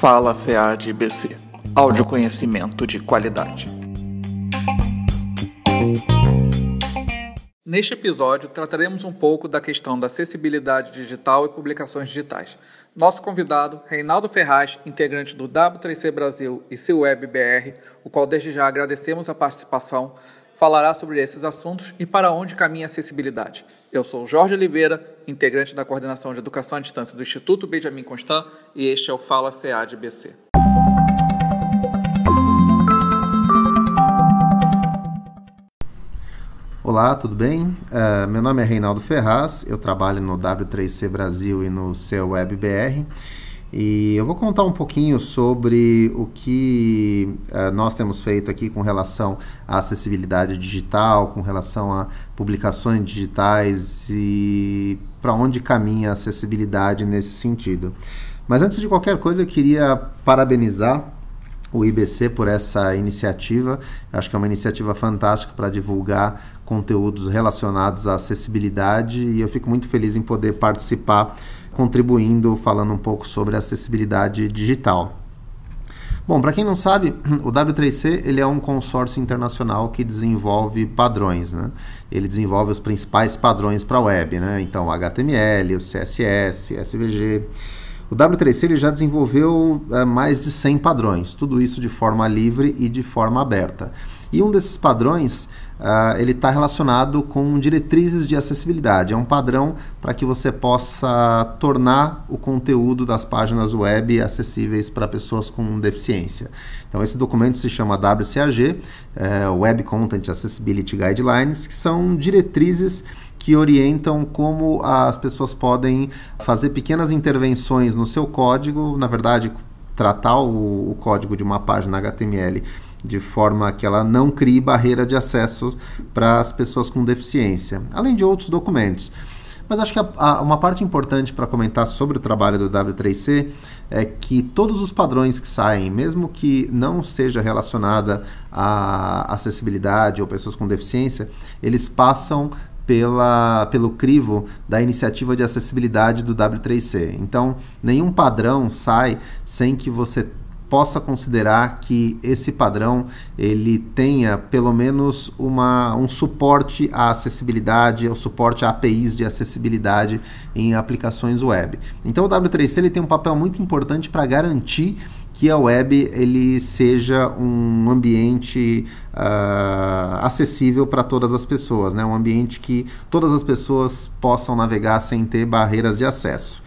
Fala CAD BC. Áudio conhecimento de qualidade. Neste episódio, trataremos um pouco da questão da acessibilidade digital e publicações digitais. Nosso convidado, Reinaldo Ferraz, integrante do W3C Brasil e seu Web BR, o qual desde já agradecemos a participação, falará sobre esses assuntos e para onde caminha a acessibilidade. Eu sou Jorge Oliveira, integrante da Coordenação de Educação à Distância do Instituto Benjamin Constant e este é o Fala CA de BC. Olá, tudo bem? Uh, meu nome é Reinaldo Ferraz, eu trabalho no W3C Brasil e no seu WebBR e eu vou contar um pouquinho sobre o que uh, nós temos feito aqui com relação à acessibilidade digital, com relação a publicações digitais e para onde caminha a acessibilidade nesse sentido. Mas antes de qualquer coisa, eu queria parabenizar o IBC por essa iniciativa. Acho que é uma iniciativa fantástica para divulgar conteúdos relacionados à acessibilidade e eu fico muito feliz em poder participar contribuindo, falando um pouco sobre acessibilidade digital. Bom, para quem não sabe, o W3C ele é um consórcio internacional que desenvolve padrões, né? Ele desenvolve os principais padrões para a web, né? Então, HTML, o CSS, SVG. O W3C ele já desenvolveu é, mais de 100 padrões, tudo isso de forma livre e de forma aberta. E um desses padrões Uh, ele está relacionado com diretrizes de acessibilidade. É um padrão para que você possa tornar o conteúdo das páginas web acessíveis para pessoas com deficiência. Então, esse documento se chama WCAG, é, Web Content Accessibility Guidelines, que são diretrizes que orientam como as pessoas podem fazer pequenas intervenções no seu código, na verdade, tratar o, o código de uma página HTML de forma que ela não crie barreira de acesso para as pessoas com deficiência, além de outros documentos. Mas acho que a, a, uma parte importante para comentar sobre o trabalho do W3C é que todos os padrões que saem, mesmo que não seja relacionada à acessibilidade ou pessoas com deficiência, eles passam pela, pelo crivo da iniciativa de acessibilidade do W3C. Então, nenhum padrão sai sem que você possa considerar que esse padrão ele tenha pelo menos uma, um suporte à acessibilidade, o suporte a APIs de acessibilidade em aplicações web. Então o W3C ele tem um papel muito importante para garantir que a web ele seja um ambiente uh, acessível para todas as pessoas, né? um ambiente que todas as pessoas possam navegar sem ter barreiras de acesso.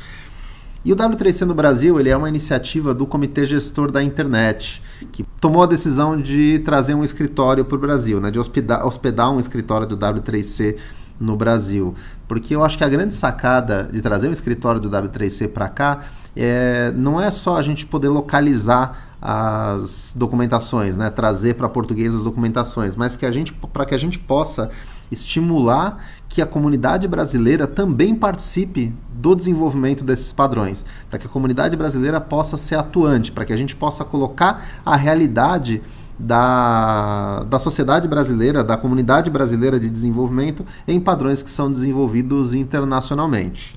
E o W3C no Brasil ele é uma iniciativa do Comitê Gestor da Internet, que tomou a decisão de trazer um escritório para o Brasil, né, de hospedar, hospedar um escritório do W3C no Brasil. Porque eu acho que a grande sacada de trazer um escritório do W3C para cá é, não é só a gente poder localizar as documentações, né, trazer para português as documentações, mas que a gente para que a gente possa estimular que a comunidade brasileira também participe do desenvolvimento desses padrões, para que a comunidade brasileira possa ser atuante, para que a gente possa colocar a realidade da, da sociedade brasileira, da comunidade brasileira de desenvolvimento em padrões que são desenvolvidos internacionalmente.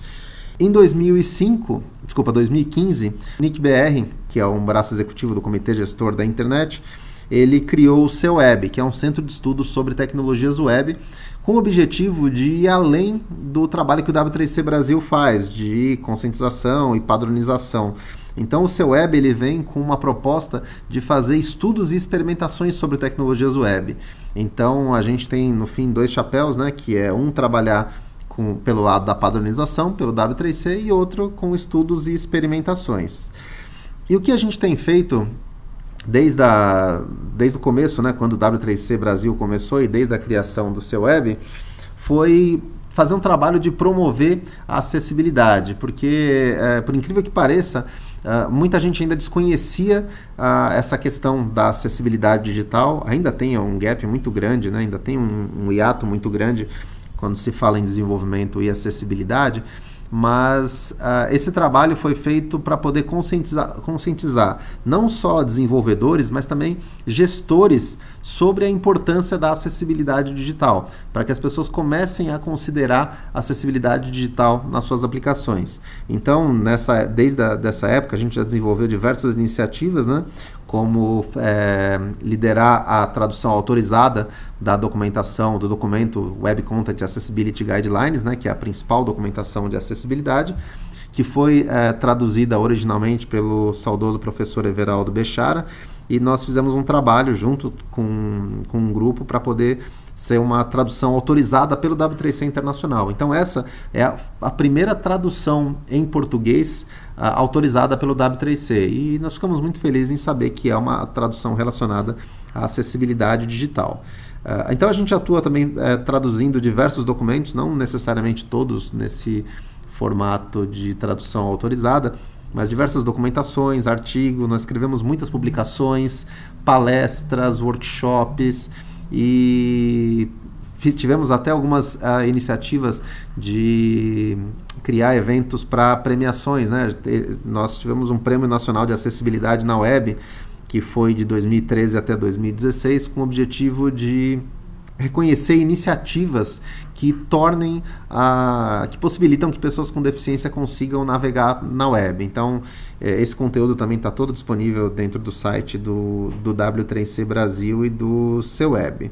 Em 2005, desculpa, 2015, NICBR, que é um braço executivo do Comitê Gestor da Internet, ele criou o seu web, que é um centro de estudos sobre tecnologias web, com o objetivo de ir além do trabalho que o W3C Brasil faz, de conscientização e padronização. Então o seu web ele vem com uma proposta de fazer estudos e experimentações sobre tecnologias web. Então a gente tem no fim dois chapéus, né, que é um trabalhar com, pelo lado da padronização, pelo W3C, e outro com estudos e experimentações. E o que a gente tem feito desde, a, desde o começo, né, quando o W3C Brasil começou e desde a criação do seu web, foi fazer um trabalho de promover a acessibilidade, porque, é, por incrível que pareça, Uh, muita gente ainda desconhecia uh, essa questão da acessibilidade digital, ainda tem um gap muito grande, né? ainda tem um, um hiato muito grande quando se fala em desenvolvimento e acessibilidade, mas uh, esse trabalho foi feito para poder conscientizar, conscientizar não só desenvolvedores, mas também gestores sobre a importância da acessibilidade digital, para que as pessoas comecem a considerar acessibilidade digital nas suas aplicações. Então, nessa, desde a, dessa época, a gente já desenvolveu diversas iniciativas, né, como é, liderar a tradução autorizada da documentação do documento Web Content Accessibility Guidelines, né, que é a principal documentação de acessibilidade, que foi é, traduzida originalmente pelo saudoso professor Everaldo Bechara, e nós fizemos um trabalho junto com, com um grupo para poder ser uma tradução autorizada pelo W3C Internacional. Então essa é a, a primeira tradução em português uh, autorizada pelo W3C e nós ficamos muito felizes em saber que é uma tradução relacionada à acessibilidade digital. Uh, então a gente atua também uh, traduzindo diversos documentos, não necessariamente todos nesse formato de tradução autorizada, mas diversas documentações, artigos, nós escrevemos muitas publicações, palestras, workshops e tivemos até algumas uh, iniciativas de criar eventos para premiações, né? Nós tivemos um prêmio nacional de acessibilidade na web que foi de 2013 até 2016 com o objetivo de reconhecer iniciativas que tornem a, que possibilitam que pessoas com deficiência consigam navegar na web. Então, é, esse conteúdo também está todo disponível dentro do site do, do W3C Brasil e do seu web.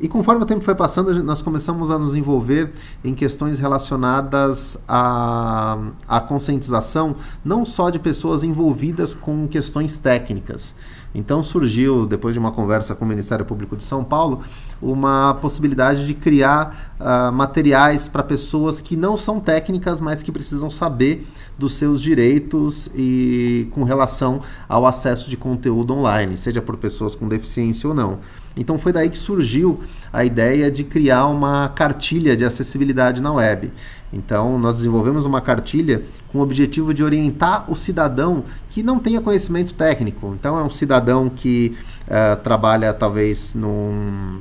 E conforme o tempo foi passando, nós começamos a nos envolver em questões relacionadas à, à conscientização, não só de pessoas envolvidas com questões técnicas. Então surgiu, depois de uma conversa com o Ministério Público de São Paulo, uma possibilidade de criar uh, materiais para pessoas que não são técnicas, mas que precisam saber dos seus direitos e com relação ao acesso de conteúdo online, seja por pessoas com deficiência ou não. Então foi daí que surgiu a ideia de criar uma cartilha de acessibilidade na web. Então nós desenvolvemos uma cartilha com o objetivo de orientar o cidadão que não tenha conhecimento técnico. Então é um cidadão que uh, trabalha talvez num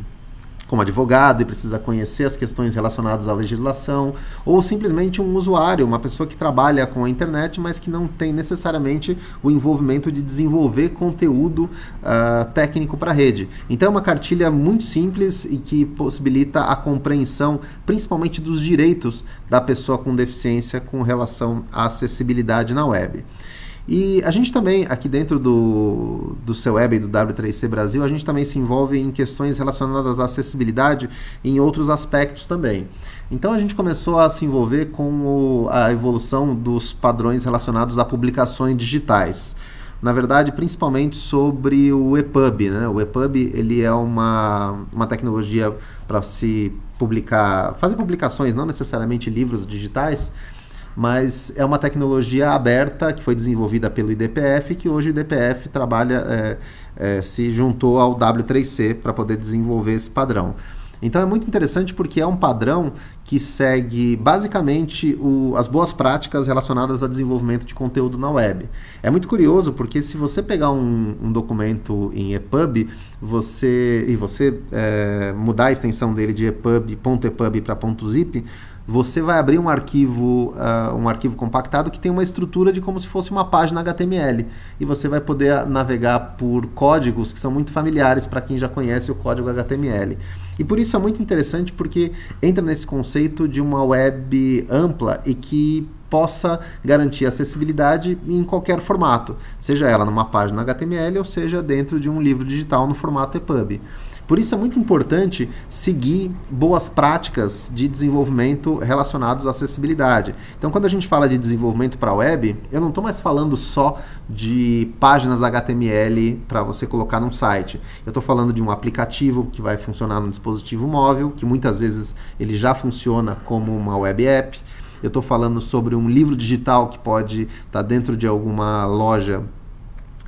como advogado e precisa conhecer as questões relacionadas à legislação, ou simplesmente um usuário, uma pessoa que trabalha com a internet, mas que não tem necessariamente o envolvimento de desenvolver conteúdo uh, técnico para a rede. Então é uma cartilha muito simples e que possibilita a compreensão, principalmente dos direitos da pessoa com deficiência com relação à acessibilidade na web. E a gente também, aqui dentro do, do seu web e do W3C Brasil, a gente também se envolve em questões relacionadas à acessibilidade em outros aspectos também. Então a gente começou a se envolver com o, a evolução dos padrões relacionados a publicações digitais. Na verdade, principalmente sobre o EPUB. Né? O EPUB ele é uma, uma tecnologia para se publicar, fazer publicações, não necessariamente livros digitais, mas é uma tecnologia aberta que foi desenvolvida pelo IDPF que hoje o IDPF trabalha, é, é, se juntou ao W3C para poder desenvolver esse padrão. Então é muito interessante porque é um padrão que segue basicamente o, as boas práticas relacionadas a desenvolvimento de conteúdo na web. É muito curioso porque se você pegar um, um documento em EPUB você, e você é, mudar a extensão dele de EPUB, .epub para .zip, você vai abrir um arquivo, uh, um arquivo compactado que tem uma estrutura de como se fosse uma página HTML. E você vai poder navegar por códigos que são muito familiares para quem já conhece o código HTML. E por isso é muito interessante porque entra nesse conceito de uma web ampla e que possa garantir acessibilidade em qualquer formato, seja ela numa página HTML ou seja dentro de um livro digital no formato EPUB. Por isso é muito importante seguir boas práticas de desenvolvimento relacionados à acessibilidade. Então, quando a gente fala de desenvolvimento para a web, eu não estou mais falando só de páginas HTML para você colocar num site. Eu estou falando de um aplicativo que vai funcionar no dispositivo móvel, que muitas vezes ele já funciona como uma web app. Eu estou falando sobre um livro digital que pode estar tá dentro de alguma loja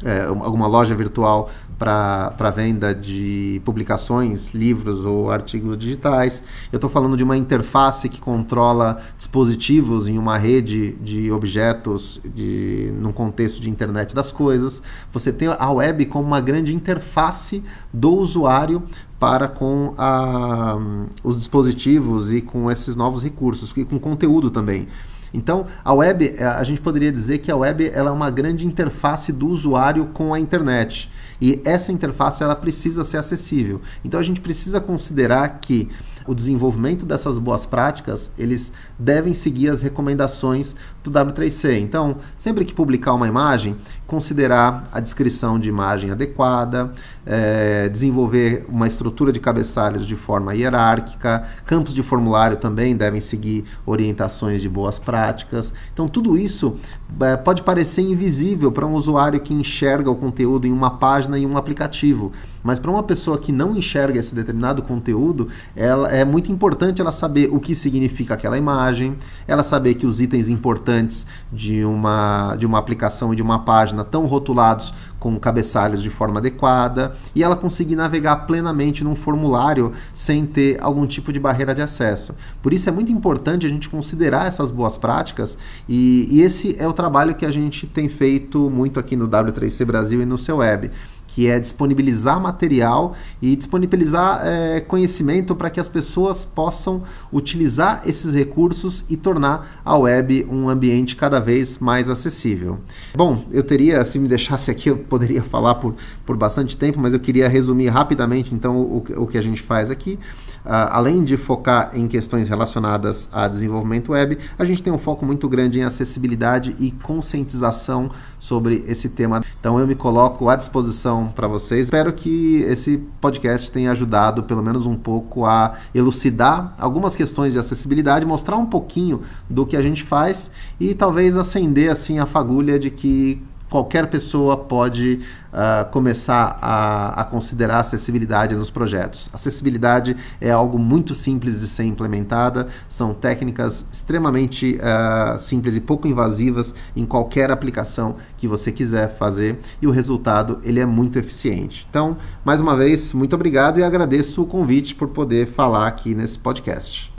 é, alguma loja virtual para venda de publicações, livros ou artigos digitais. Eu estou falando de uma interface que controla dispositivos em uma rede de objetos de, num contexto de internet das coisas. Você tem a web como uma grande interface do usuário para com a, os dispositivos e com esses novos recursos, e com conteúdo também. Então, a web, é, a gente poderia dizer que a web ela é uma grande interface do usuário com a internet. E essa interface ela precisa ser acessível. Então a gente precisa considerar que o desenvolvimento dessas boas práticas, eles devem seguir as recomendações do W3C. Então, sempre que publicar uma imagem, considerar a descrição de imagem adequada, é, desenvolver uma estrutura de cabeçalhos de forma hierárquica, campos de formulário também devem seguir orientações de boas práticas. Então, tudo isso é, pode parecer invisível para um usuário que enxerga o conteúdo em uma página e um aplicativo, mas para uma pessoa que não enxerga esse determinado conteúdo, ela é muito importante ela saber o que significa aquela imagem, ela saber que os itens importantes de uma, de uma aplicação e de uma página estão rotulados com cabeçalhos de forma adequada e ela conseguir navegar plenamente num formulário sem ter algum tipo de barreira de acesso. Por isso é muito importante a gente considerar essas boas práticas e, e esse é o trabalho que a gente tem feito muito aqui no W3C Brasil e no seu web que é disponibilizar material e disponibilizar é, conhecimento para que as pessoas possam utilizar esses recursos e tornar a web um ambiente cada vez mais acessível. Bom, eu teria, se me deixasse aqui, eu poderia falar por, por bastante tempo, mas eu queria resumir rapidamente então o, o que a gente faz aqui. Uh, além de focar em questões relacionadas a desenvolvimento web, a gente tem um foco muito grande em acessibilidade e conscientização sobre esse tema. Então eu me coloco à disposição para vocês. Espero que esse podcast tenha ajudado pelo menos um pouco a elucidar algumas questões de acessibilidade, mostrar um pouquinho do que a gente faz e talvez acender assim a fagulha de que qualquer pessoa pode uh, começar a, a, considerar acessibilidade nos projetos. Acessibilidade é algo muito simples de ser implementada, são técnicas extremamente uh, simples e pouco invasivas em qualquer aplicação que você quiser fazer e o resultado ele é muito eficiente. Então, mais uma vez, muito obrigado e agradeço o convite por poder falar aqui nesse podcast.